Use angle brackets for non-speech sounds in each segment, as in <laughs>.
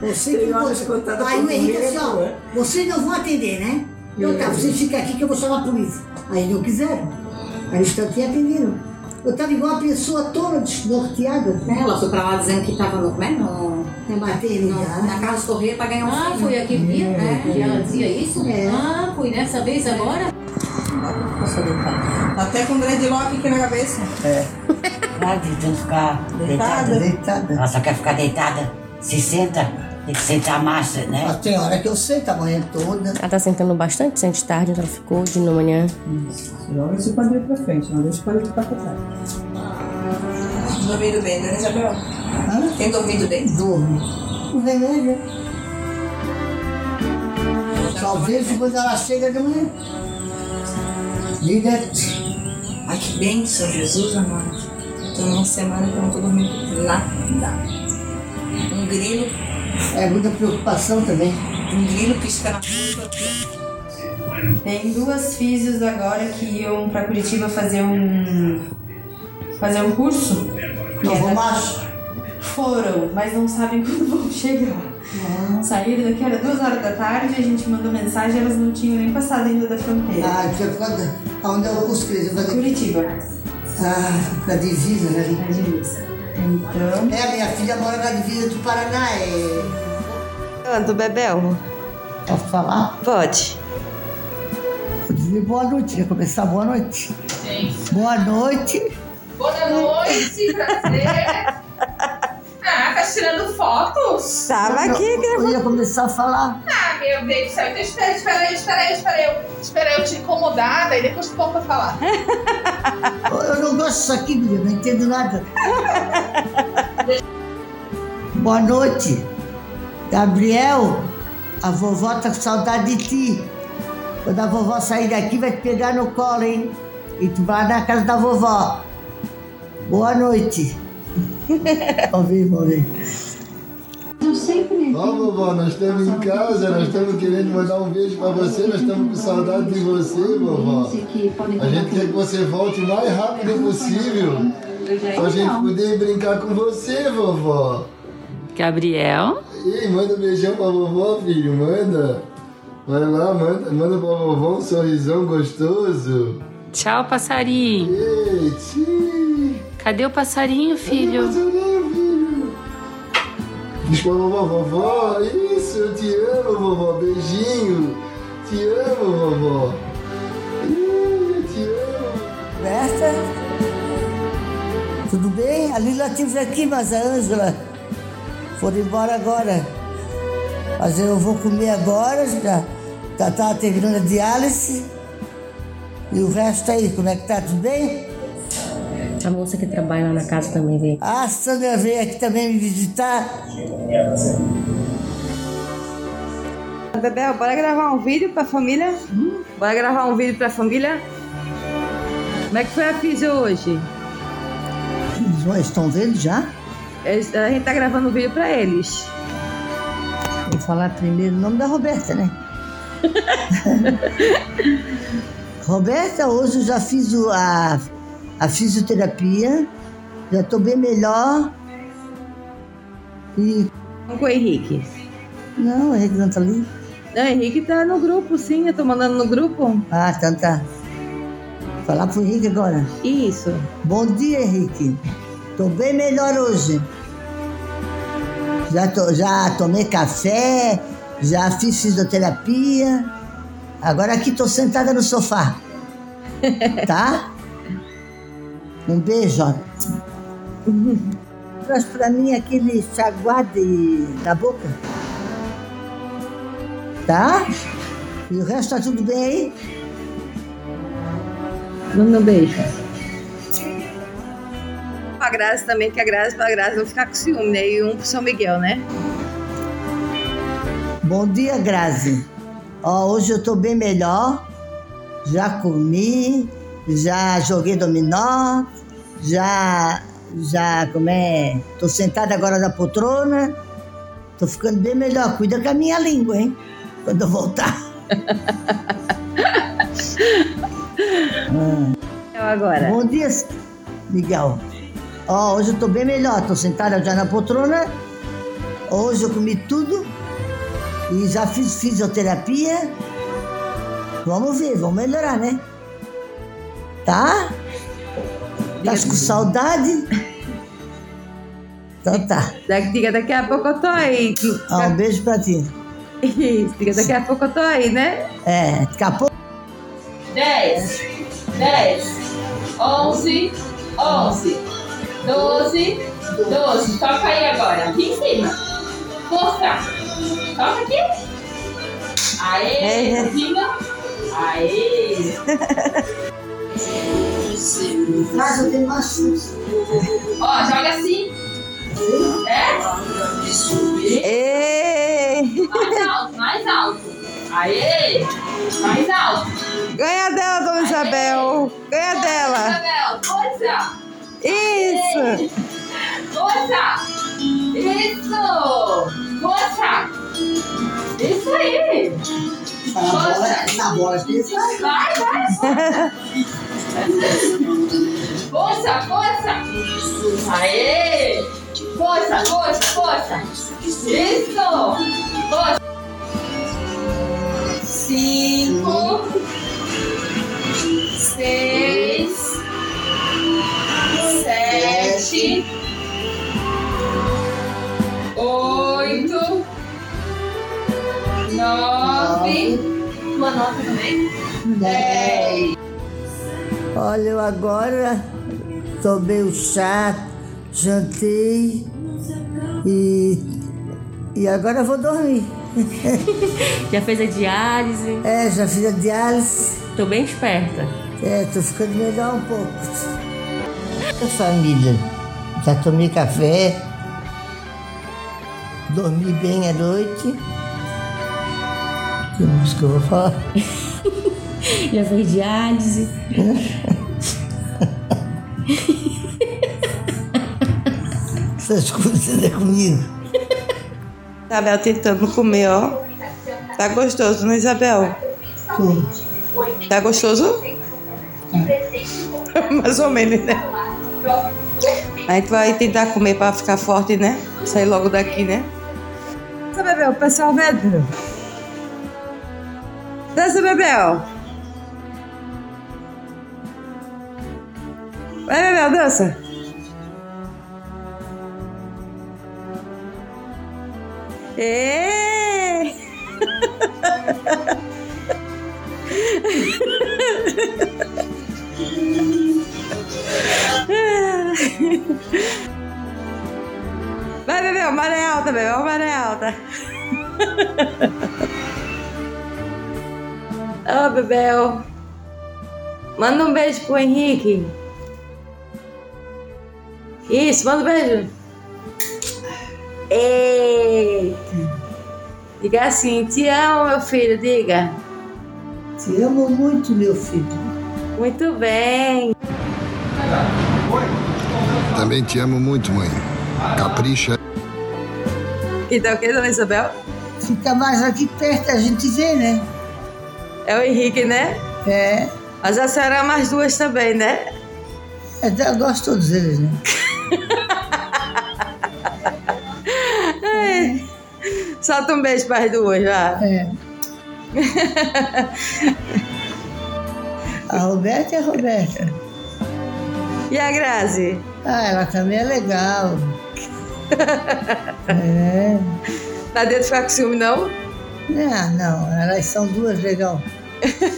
Você que você... Aí o Henrique disse, ó, né? vocês não vão atender, né? Então tá, vocês ficam aqui que eu vou chamar a polícia. Aí não quiseram. Aí eles estão aqui e atenderam. Eu estava igual uma pessoa toda desnorteada. É, Ela foi pra lá dizendo que tava no, como é? no, Na no, maternidade. na Carlos Correia pra ganhar um Ah, filho. foi aquele dia É. que ela dizia isso? É. Ah, foi dessa vez agora? Posso deitar? Até com dreadlock aqui na cabeça. Vai tentando ficar Deitada? deitada. Deitada. Ela só quer ficar deitada. Se senta, tem que sentar massa, né? Mas tem hora que eu sento a manhã toda. Ela tá sentando bastante, sente tarde, então ela ficou de manhã. Joga esse quadril pra frente, não deixa o quadril pra trás. Dormido bem, né, Isabel? Hã? Tem dormido bem? Dorme. O remédio. Só vejo quando ela chega de manhã. Liga. Ai, que bênção, Jesus amado. Tô numa semana que eu não tô dormindo nada. Um grilo, É muita preocupação também. um grilo pisca na aqui. Tem duas físios agora que iam pra Curitiba fazer um fazer um curso. Não era- mais. Foram, mas não sabem <laughs> quando vão chegar. Saíram daqui, era duas horas da tarde, a gente mandou mensagem, elas não tinham nem passado ainda da fronteira. Ah, tinha ficado. Aonde é o curso que eles vão fazer? Curitiba, Ah, na divisa, né? a divisa. Então. É, minha filha mora na divisa do Paraná. É... Canto, Bebel? Posso falar? Pode. Vou dizer boa noite, ia começar boa noite. Boa noite. Boa noite, prazer. Tá tirando fotos? Tava aqui, Eu ia começar a falar. Ah, meu Deus do céu. Então espera, espera aí, espera aí, espera aí. eu- Espera aí eu te incomodar, daí depois tu volta a falar. <laughs> Eu eu não gosto disso aqui, menina, não entendo nada. <laughs> Boa noite. Gabriel, a vovó tá com saudade de ti. Quando a vovó sair daqui, vai te pegar no colo, hein? E tu vai na casa da vovó. Boa noite. Vamos ver, vamos ver. Ó, vovó, nós estamos em casa, nós estamos querendo mandar um beijo pra você, nós estamos com saudade de você, vovó. A gente quer que você volte o mais rápido possível, pra gente poder brincar com você, vovó. Gabriel? Ei, manda um beijão pra vovó, filho, manda. Vai lá, manda, manda pra vovó um sorrisão gostoso. Tchau, passarinho. Ei, tchim. Cadê o passarinho, filho? Passarinho, filho. Diz pra vovó, vovó, isso, eu te amo, vovó, beijinho. Te amo, vovó. Ih, Eu te amo. Berta? Tudo bem? A Lila esteve aqui, mas a Ângela foram embora agora. Mas eu vou comer agora, já tá, tá terminando a diálise. E o resto aí, como é que tá? Tudo bem? A moça que trabalha lá na casa também veio. Ah, a Sandra veio aqui também me visitar. Bebel, bora gravar um vídeo pra família? Bora gravar um vídeo pra família? Como é que foi a físio hoje? Eles estão vendo já? Eles- A gente tá gravando um vídeo pra eles. Vou falar primeiro o nome da Roberta, né? <laughs> <laughs> Roberta, hoje eu já fiz o- a, a fisioterapia, já estou bem melhor. E. Com o Henrique. Não, o Henrique não tá ali. Não, o Henrique tá no grupo, sim. Eu tô mandando no grupo. Ah, então tá. Falar pro Henrique agora. Isso. Bom dia, Henrique. Tô bem melhor hoje. Já, to- já tomei café, já fiz fisioterapia. Agora aqui tô sentada no sofá. <laughs> Tá? Um beijo, ó. Traz pra mim aquele chaguade na boca. Tá? E o resto tá tudo bem aí? Manda um beijo. A Grazi também, que a Grazi pra Grazi não ficar com ciúme, né? E um pro São Miguel, né? Bom dia, Grazi. Ó, hoje eu tô bem melhor. Já comi, já joguei dominó, já, já, como é? Tô sentada agora na poltrona. Tô ficando bem melhor. Cuida com a minha língua, hein? Quando eu voltar. <laughs> Ah. Eu agora. Bom dia, Miguel. Ó, hoje eu tô bem melhor. Tô sentada já na poltrona Hoje eu comi tudo e já fiz fisioterapia. Vamos ver, vamos melhorar, né? Tá? Tá com saudade? Então tá. Daqui, diga, daqui a pouco eu tô aí. Ah, um beijo pra ti. Isso, diga, daqui a pouco eu tô aí, né? É, daqui a pouco. 10, 10, 11, 11, 12, 12. Toca aí agora, aqui em cima. Força. Toca aqui. Aê, em cima. Aê. <laughs> Mas eu tenho mais Ó, joga assim. É? Ei! Mais alto, mais alto. Aê! Mais alto. Ganha dela, dona Isabel! Ganha dela! Isabel, força! Isso! Força! Isso! Força! Isso aí! Força! Na voz desse Vai, vai! <laughs> Força, força! Aê! Força, força, força! Isso! Força! Cinco, seis, sete, oito, nove, uma nota também, dez. Olha, eu agora tomei o chá, jantei e, e agora vou dormir. <laughs> Já fez a diálise? É, já fiz a diálise. Tô bem esperta. É, tô ficando melhor um pouco. A família, já tomei café, dormi bem à noite. Que música eu vou falar? <laughs> Já fez diálise? Essas coisas é comigo. Isabel tentando comer, ó. Tá gostoso, né, Isabel? Tá gostoso? <laughs> Mais ou menos, né? A gente vai tentar comer pra ficar forte, né? Sair logo daqui, né? Dança, Bebel, o pessoal vendo. Dança, Bebel. Vai, Bebel, dança. Ê! Vai, Bebel, maré alta, Bebel, maré alta. Ô, Bebel. Manda um beijo pro Henrique. Isso, manda um beijo. Eita. Diga assim, te amo, meu filho, diga. Te amo muito, meu filho. Muito bem. Também te amo muito, mãe. Capricha. Então, o que, dona Isabel? Fica mais aqui perto, a gente vê, né? É o Henrique, né? É. Mas a senhora ama as duas também, né? É, eu gosto de todos eles, né? <laughs> Ai. Solta um beijo para as duas, vá. É. A Roberta é a Roberta. E a Grazi? Ah, ela também é legal. É. Tá dentro de ficar com ciúme, não? Não, não, elas são duas legal. <laughs>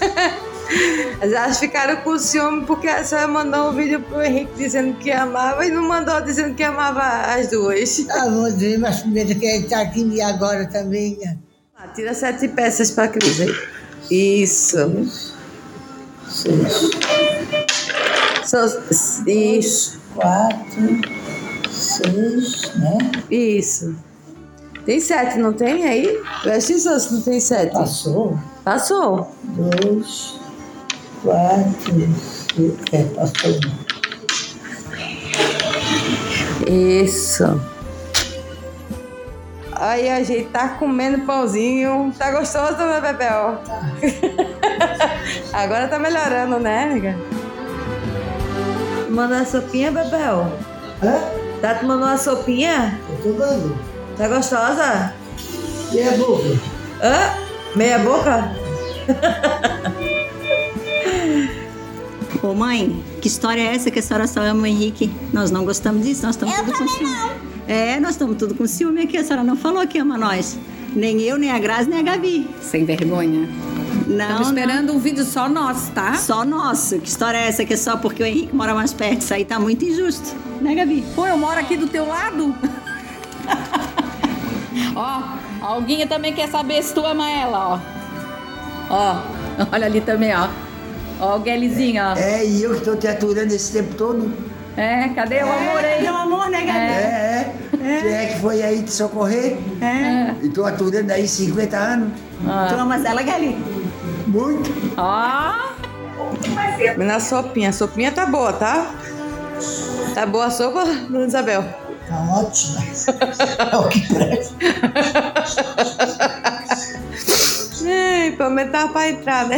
Mas elas ficaram com ciúme porque a senhora mandou um vídeo pro Henrique dizendo que amava e não mandou dizendo que amava as duas. Ah, vou dizer, mas primeiro que ele tá aqui agora também. né? Ah, tira sete peças pra Cris aí. Isso. Seis. Isso. Quatro, seis, né? Isso. Tem sete, não tem aí? Presta atenção se não tem sete. Passou. Passou. Dois, quatro, seis. É, passou. Isso. Aí a gente tá comendo pãozinho. Tá gostoso, né, Bebel? <laughs> Agora tá melhorando, né, amiga? Tomando uma sopinha, Bebel? Hã? Tá tomando uma sopinha? Eu tô dando. Tá gostosa? Meia boca. Hã? Meia boca? <laughs> Mãe, que história é essa que a senhora só ama o Henrique? Nós não gostamos disso, nós estamos tudo com ciúme. É, nós estamos tudo com ciúme aqui, a senhora não falou que ama nós. Nem eu, nem a Grazi, nem a Gabi. Sem vergonha. Não, Estamos esperando um vídeo só nosso, tá? Só nosso. Que história é essa que é só porque o Henrique mora mais perto? Isso aí tá muito injusto, né, Gabi? Pô, eu moro aqui do teu lado. <laughs> ó, a Alguinha também quer saber se tu ama ela, ó. Ó, olha ali também, ó. Ó o Guelizinho, ó. É, e eu que estou te aturando esse tempo todo. É, cadê o amor aí? Cadê o amor, né, Gabi? É, é. Quem é que foi aí te socorrer? É. E tô aturando aí 50 anos. Tu amas ela, Gali? Muito. Ó. Na sopinha. A sopinha tá boa, tá? Tá boa a sopa, dona Isabel? Tá ótima. <laughs> É o que presta. <laughs> Ei, pelo menos tava pra entrar, né?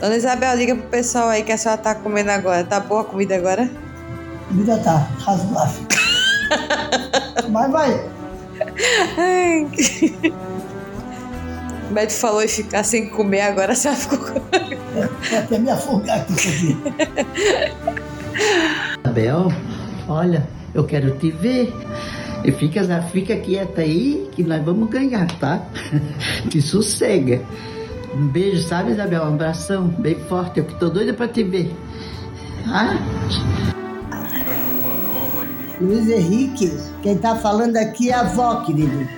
Dona Isabel, liga pro pessoal aí que a senhora tá comendo agora. Tá boa a comida agora? A comida tá razoável. <laughs> Mas vai. Ai. O médico falou em ficar sem comer, agora a senhora ficou com... Vou até me afogar aqui aqui. <laughs> Isabel, olha, eu quero te ver. E fica, fica quieta aí que nós vamos ganhar, tá? <laughs> Te sossega. Um beijo, sabe, Isabel? Um abração bem forte. Eu que tô doida pra te ver. Ah? Luiz Henrique, quem tá falando aqui é a avó, querido.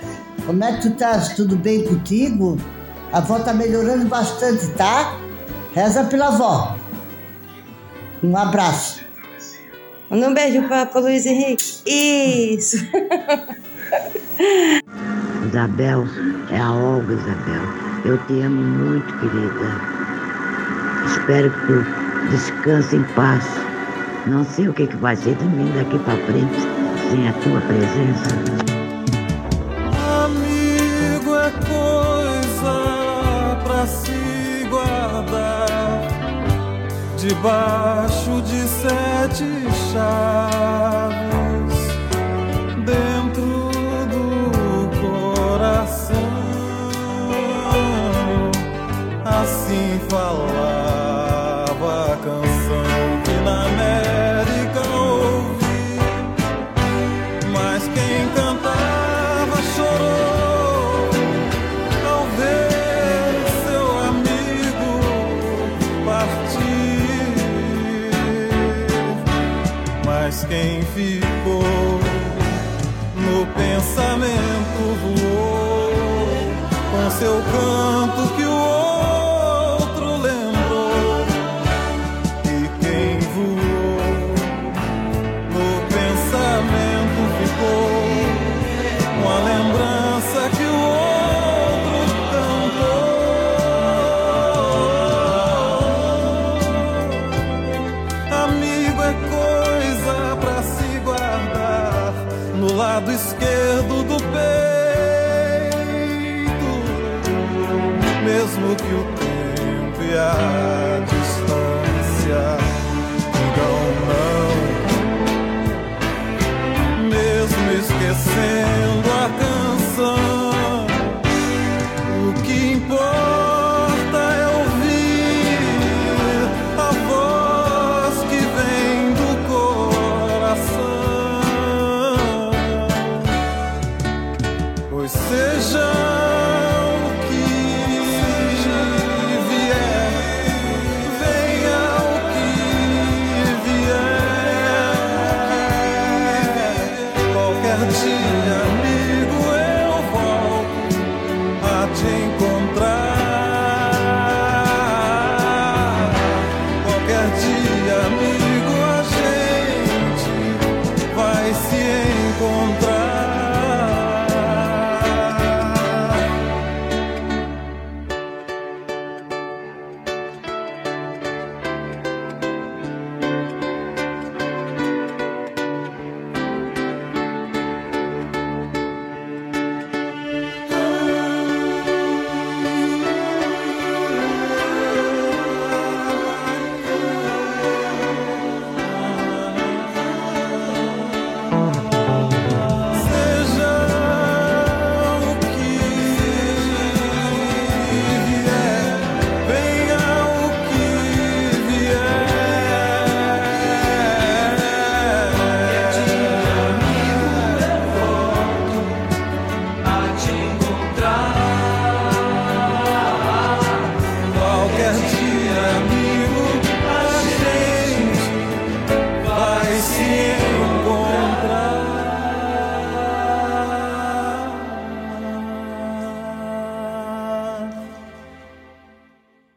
Como é que tu estás? Tudo bem contigo? A avó tá melhorando bastante, tá? Reza pela avó. Um abraço. Manda um beijo pra, pro Luiz Henrique. Isso. Isabel, é a Olga, Isabel. Eu te amo muito, querida. Espero que tu descanse em paz. Não sei o que, que vai ser de mim daqui pra frente sem a tua presença. Amigo é coisa pra se guardar debaixo de sete sabe. A distância